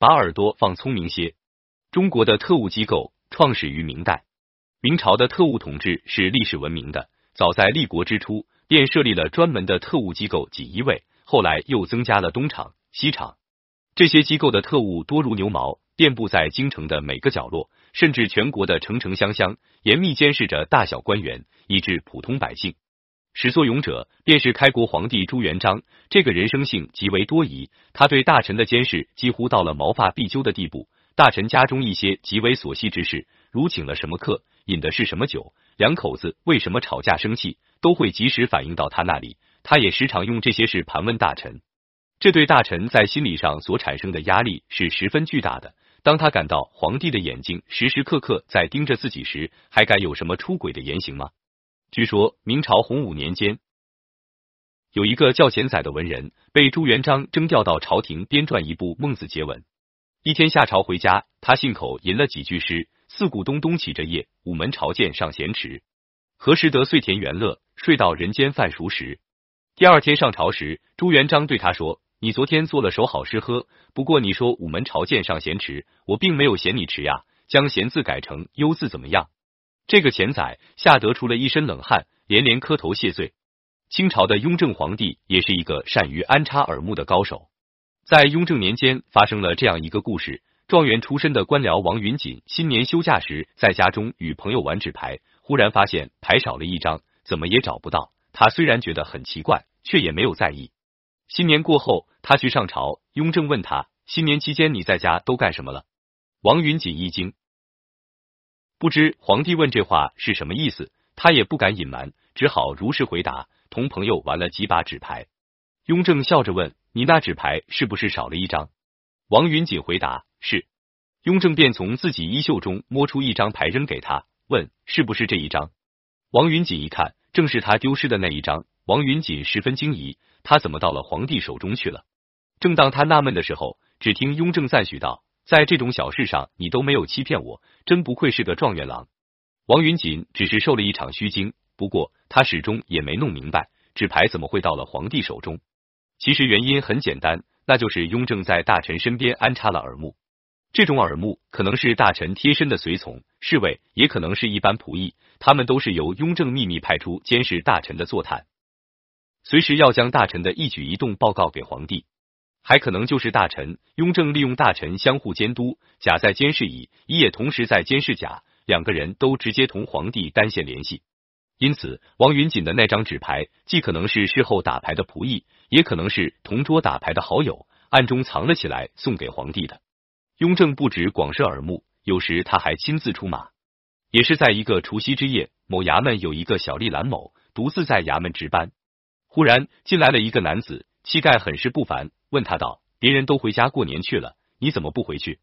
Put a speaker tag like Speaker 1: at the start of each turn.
Speaker 1: 把耳朵放聪明些。中国的特务机构创始于明代，明朝的特务统治是历史闻名的。早在立国之初，便设立了专门的特务机构锦衣卫，后来又增加了东厂、西厂。这些机构的特务多如牛毛，遍布在京城的每个角落，甚至全国的城城乡乡，严密监视着大小官员，以致普通百姓。始作俑者便是开国皇帝朱元璋，这个人生性极为多疑，他对大臣的监视几乎到了毛发必究的地步。大臣家中一些极为琐细之事，如请了什么客，饮的是什么酒，两口子为什么吵架生气，都会及时反映到他那里。他也时常用这些事盘问大臣，这对大臣在心理上所产生的压力是十分巨大的。当他感到皇帝的眼睛时时刻刻在盯着自己时，还敢有什么出轨的言行吗？据说明朝洪武年间，有一个叫钱载的文人，被朱元璋征调到朝廷编撰一部《孟子节文》。一天下朝回家，他信口吟了几句诗：“四鼓咚咚起着夜，午门朝见尚闲迟。何时得岁田园乐？睡到人间饭熟时。”第二天上朝时，朱元璋对他说：“你昨天做了首好诗喝，不过你说午门朝见尚闲迟，我并没有嫌你迟呀，将闲字改成忧字怎么样？”这个钱载吓得出了一身冷汗，连连磕头谢罪。清朝的雍正皇帝也是一个善于安插耳目的高手。在雍正年间，发生了这样一个故事：状元出身的官僚王云锦，新年休假时，在家中与朋友玩纸牌，忽然发现牌少了一张，怎么也找不到。他虽然觉得很奇怪，却也没有在意。新年过后，他去上朝，雍正问他：新年期间你在家都干什么了？王云锦一惊。不知皇帝问这话是什么意思，他也不敢隐瞒，只好如实回答：同朋友玩了几把纸牌。雍正笑着问：“你那纸牌是不是少了一张？”王云锦回答：“是。”雍正便从自己衣袖中摸出一张牌扔给他，问：“是不是这一张？”王云锦一看，正是他丢失的那一张。王云锦十分惊疑，他怎么到了皇帝手中去了？正当他纳闷的时候，只听雍正赞许道。在这种小事上，你都没有欺骗我，真不愧是个状元郎。王云锦只是受了一场虚惊，不过他始终也没弄明白纸牌怎么会到了皇帝手中。其实原因很简单，那就是雍正在大臣身边安插了耳目。这种耳目可能是大臣贴身的随从、侍卫，也可能是一般仆役，他们都是由雍正秘密派出监视大臣的坐探，随时要将大臣的一举一动报告给皇帝。还可能就是大臣，雍正利用大臣相互监督，甲在监视乙，乙也同时在监视甲，两个人都直接同皇帝单线联系。因此，王云锦的那张纸牌，既可能是事后打牌的仆役，也可能是同桌打牌的好友，暗中藏了起来送给皇帝的。雍正不止广设耳目，有时他还亲自出马。也是在一个除夕之夜，某衙门有一个小吏蓝某独自在衙门值班，忽然进来了一个男子，乞丐很是不凡。问他道：“别人都回家过年去了，你怎么不回去？”